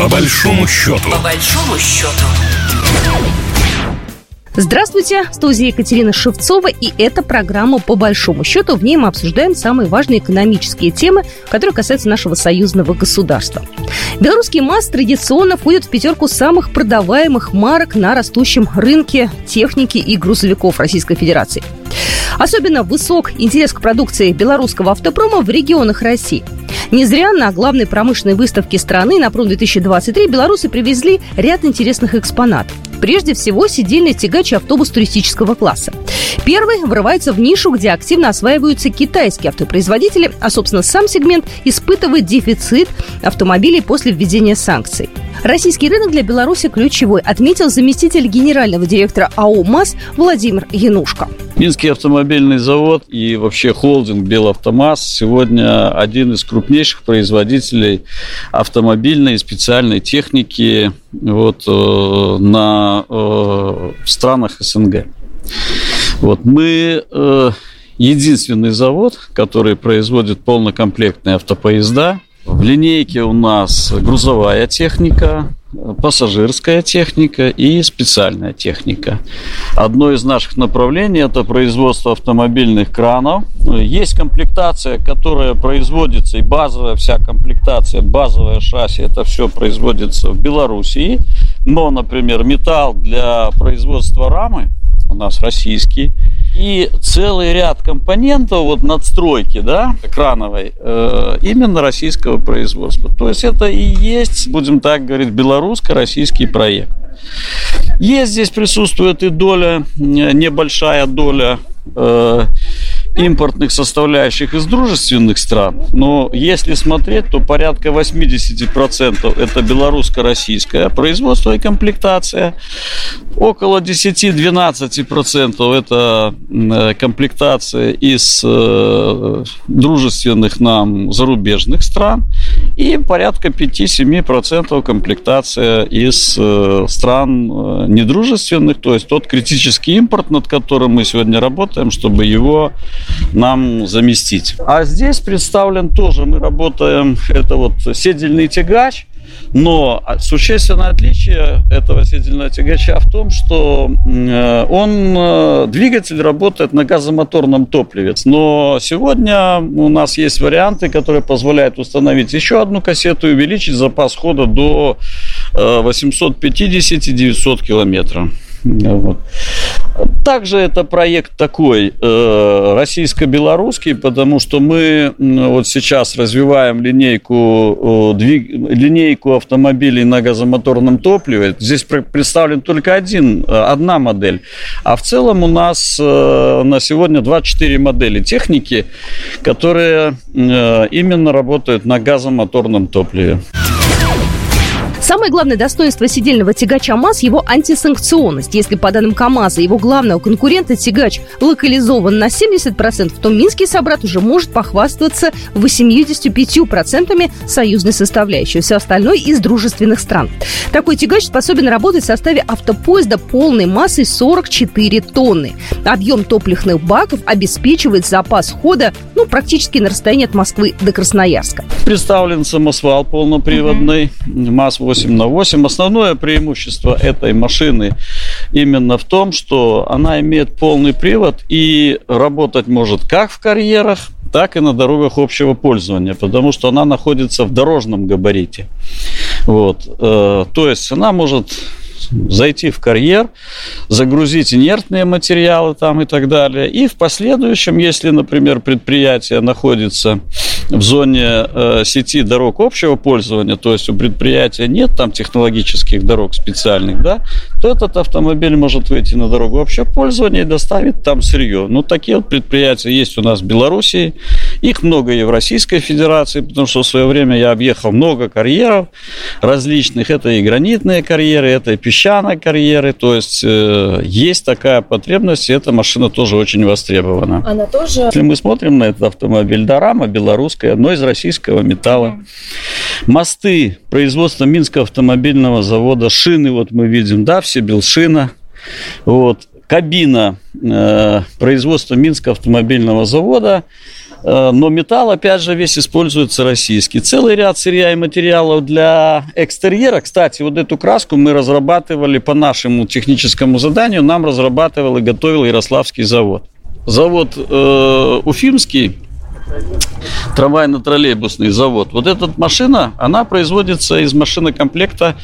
По большому счету. По большому счету. Здравствуйте, в студии Екатерина Шевцова, и это программа «По большому счету». В ней мы обсуждаем самые важные экономические темы, которые касаются нашего союзного государства. Белорусский МАЗ традиционно входит в пятерку самых продаваемых марок на растущем рынке техники и грузовиков Российской Федерации. Особенно высок интерес к продукции белорусского автопрома в регионах России. Не зря на главной промышленной выставке страны на Пром-2023 белорусы привезли ряд интересных экспонатов. Прежде всего, сидельный тягач автобус туристического класса. Первый врывается в нишу, где активно осваиваются китайские автопроизводители, а, собственно, сам сегмент испытывает дефицит автомобилей после введения санкций. Российский рынок для Беларуси ключевой, отметил заместитель генерального директора АО МАЗ Владимир Янушко. Минский автомобильный завод и вообще холдинг Белавтомаз сегодня один из крупнейших производителей автомобильной и специальной техники вот, э, на, э, в странах СНГ. Вот, мы э, единственный завод, который производит полнокомплектные автопоезда. В линейке у нас грузовая техника, пассажирская техника и специальная техника. Одно из наших направлений – это производство автомобильных кранов. Есть комплектация, которая производится, и базовая вся комплектация, базовое шасси, это все производится в Белоруссии. Но, например, металл для производства рамы у нас российский – и целый ряд компонентов вот надстройки, да, крановой, э, именно российского производства. То есть это и есть, будем так говорить, белорусско-российский проект. Есть здесь присутствует и доля, э, небольшая доля э, импортных составляющих из дружественных стран, но если смотреть, то порядка 80% это белорусско-российское производство и комплектация, около 10-12% это э, комплектация из э, дружественных нам зарубежных стран и порядка 5-7% комплектация из э, стран недружественных, то есть тот критический импорт, над которым мы сегодня работаем, чтобы его нам заместить. А здесь представлен тоже, мы работаем, это вот седельный тягач, но существенное отличие этого седельного тягача в том, что э, он, э, двигатель работает на газомоторном топливе. Но сегодня у нас есть варианты, которые позволяют установить еще одну кассету и увеличить запас хода до 850-900 э, километров. Вот. Также это проект такой э, российско-белорусский, потому что мы вот сейчас развиваем линейку, э, двиг, линейку автомобилей на газомоторном топливе. Здесь представлен только один, э, одна модель. А в целом у нас э, на сегодня 24 модели техники, которые э, именно работают на газомоторном топливе. Самое главное достоинство сидельного тягача МАЗ – его антисанкционность. Если, по данным КАМАЗа, его главного конкурента тягач локализован на 70%, то минский собрат уже может похвастаться 85% союзной составляющей. Все остальное из дружественных стран. Такой тягач способен работать в составе автопоезда полной массой 44 тонны. Объем топливных баков обеспечивает запас хода ну, практически на расстоянии от Москвы до Красноярска. Представлен самосвал полноприводный, МАЗ-8 8 на 8. Основное преимущество этой машины именно в том, что она имеет полный привод и работать может как в карьерах, так и на дорогах общего пользования, потому что она находится в дорожном габарите. Вот. Э, то есть она может зайти в карьер, загрузить инертные материалы там и так далее. И в последующем, если, например, предприятие находится в зоне э, сети дорог общего пользования, то есть у предприятия нет там технологических дорог специальных, да, то этот автомобиль может выйти на дорогу общего пользования и доставить там сырье. Ну, такие вот предприятия есть у нас в Беларуси, их много и в Российской Федерации, потому что в свое время я объехал много карьеров различных, это и гранитные карьеры, это и песчаные карьеры, то есть э, есть такая потребность, и эта машина тоже очень востребована. Она тоже... Если мы смотрим на этот автомобиль, да, рама белорусская, одно из российского металла. Мосты, производство Минского автомобильного завода, шины вот мы видим, да, все Белшина. Вот. Кабина э, производства Минского автомобильного завода Э, но металл, опять же, весь используется российский. Целый ряд сырья и материалов для экстерьера. Кстати, вот эту краску мы разрабатывали по нашему техническому заданию. Нам разрабатывал и готовил Ярославский завод. Завод э, Уфимский трамвайно-троллейбусный завод. Вот эта машина, она производится из машинокомплекта,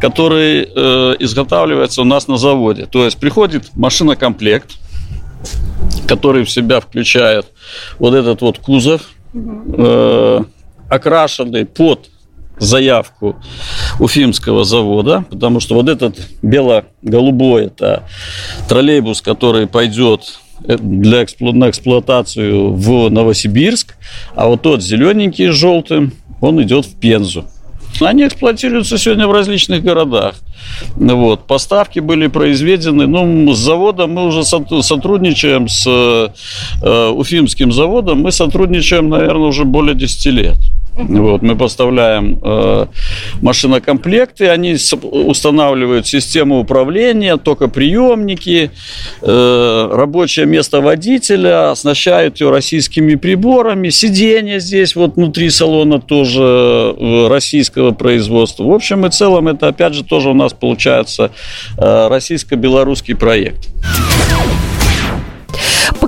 который э, изготавливается у нас на заводе. То есть приходит машинокомплект, который в себя включает вот этот вот кузов, э, окрашенный под заявку Уфимского завода, потому что вот этот бело-голубой это троллейбус, который пойдет для эксплу- на эксплуатацию в Новосибирск, а вот тот зелененький с желтым, он идет в Пензу. Они эксплуатируются сегодня в различных городах. Вот. Поставки были произведены. Ну, с заводом мы уже сотрудничаем, с э, Уфимским заводом мы сотрудничаем, наверное, уже более 10 лет. Вот, мы поставляем э, машинокомплекты, они устанавливают систему управления, токоприемники, э, рабочее место водителя, оснащают ее российскими приборами, сиденья здесь вот внутри салона тоже э, российского производства. В общем и целом это опять же тоже у нас получается э, российско-белорусский проект.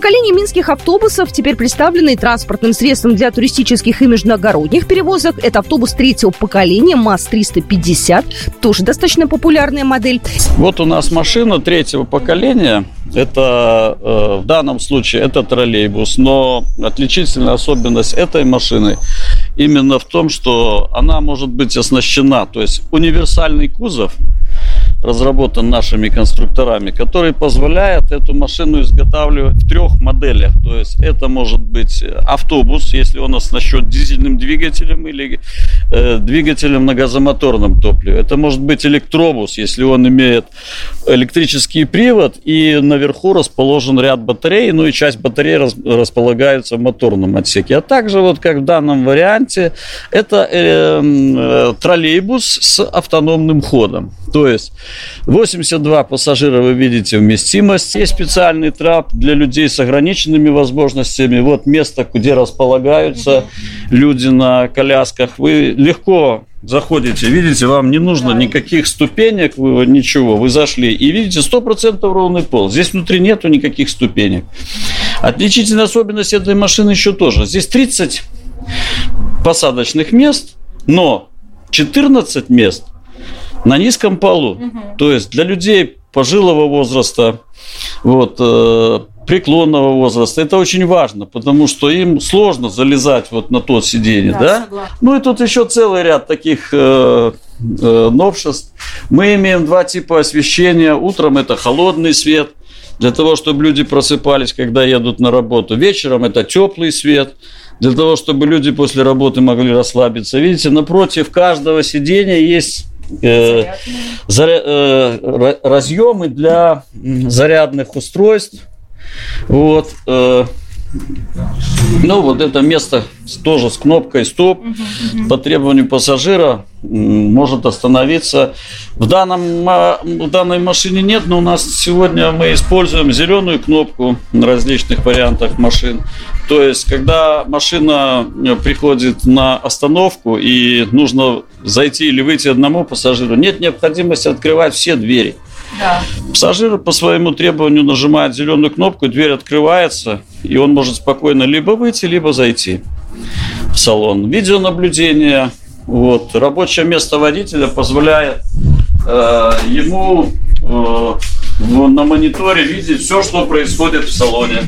Поколение минских автобусов теперь представлены транспортным средством для туристических и международных перевозок. Это автобус третьего поколения МАЗ-350, тоже достаточно популярная модель. Вот у нас машина третьего поколения. Это э, в данном случае это троллейбус, но отличительная особенность этой машины именно в том, что она может быть оснащена, то есть универсальный кузов, разработан нашими конструкторами, который позволяет эту машину изготавливать в трех моделях. То есть это может быть автобус, если он оснащен дизельным двигателем или э, двигателем на газомоторном топливе. Это может быть электробус, если он имеет электрический привод и наверху расположен ряд батарей, ну и часть батарей рас, располагается в моторном отсеке. А также вот как в данном варианте это э, э, троллейбус с автономным ходом. То есть 82 пассажира вы видите вместимость. Есть специальный трап для людей с ограниченными возможностями. Вот место, где располагаются люди на колясках. Вы легко заходите, видите, вам не нужно никаких ступенек, вы, ничего, вы зашли и видите 100% ровный пол. Здесь внутри нету никаких ступенек. Отличительная особенность этой машины еще тоже. Здесь 30 посадочных мест, но 14 мест на низком полу. Угу. То есть для людей пожилого возраста, вот, э, преклонного возраста, это очень важно, потому что им сложно залезать вот на то сиденье, да? да? Ну и тут еще целый ряд таких э, э, новшеств. Мы имеем два типа освещения. Утром это холодный свет, для того, чтобы люди просыпались, когда едут на работу. Вечером это теплый свет для того, чтобы люди после работы могли расслабиться. Видите, напротив каждого сидения есть э, заря, э, разъемы для зарядных устройств. Вот. Э, ну, вот это место тоже с кнопкой стоп по требованию пассажира может остановиться. В, данном, в данной машине нет, но у нас сегодня мы используем зеленую кнопку на различных вариантах машин. То есть, когда машина приходит на остановку и нужно зайти или выйти одному пассажиру, нет необходимости открывать все двери. Да. Пассажир по своему требованию нажимает зеленую кнопку, дверь открывается, и он может спокойно либо выйти, либо зайти в салон. Видеонаблюдение, вот, рабочее место водителя позволяет э, ему э, на мониторе видеть все, что происходит в салоне.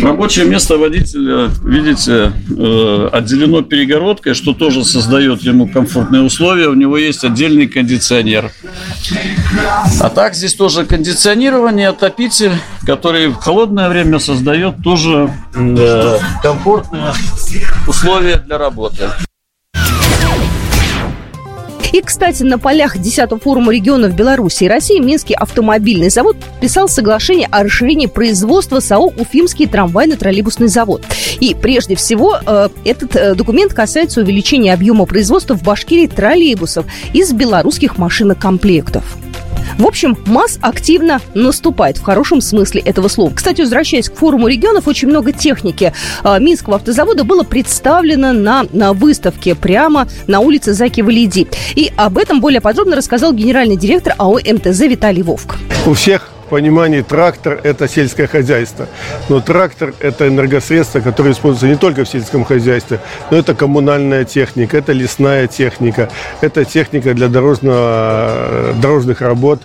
Рабочее место водителя, видите, э, отделено перегородкой, что тоже создает ему комфортные условия. У него есть отдельный кондиционер. А так здесь тоже кондиционирование, отопитель, который в холодное время создает тоже э, комфортные условия для работы. И, кстати, на полях 10-го форума регионов Беларуси и России Минский автомобильный завод подписал соглашение о расширении производства САО «Уфимский трамвайно-троллейбусный завод». И прежде всего э, этот э, документ касается увеличения объема производства в Башкирии троллейбусов из белорусских машинокомплектов. В общем, МАЗ активно наступает в хорошем смысле этого слова. Кстати, возвращаясь к форуму регионов, очень много техники а, Минского автозавода было представлено на, на выставке прямо на улице Заки Валиди. И об этом более подробно рассказал генеральный директор АО МТЗ Виталий Вовк. У всех понимании трактор – это сельское хозяйство. Но трактор – это энергосредство, которое используется не только в сельском хозяйстве, но это коммунальная техника, это лесная техника, это техника для дорожного, дорожных работ.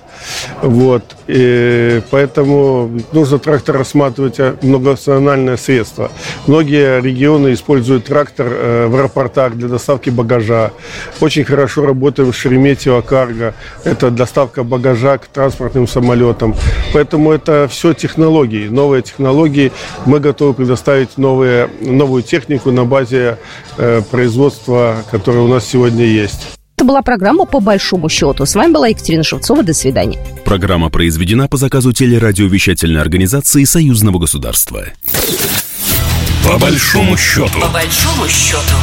Вот. И поэтому нужно трактор рассматривать как многофункциональное средство. Многие регионы используют трактор э, в аэропортах для доставки багажа. Очень хорошо работаем в Шереметьево Карго. Это доставка багажа к транспортным самолетам. Поэтому это все технологии, новые технологии. Мы готовы предоставить новые, новую технику на базе э, производства, которое у нас сегодня есть. Это была программа «По большому счету». С вами была Екатерина Шевцова. До свидания. Программа произведена по заказу телерадиовещательной организации Союзного государства. По большому счету. По большому счету.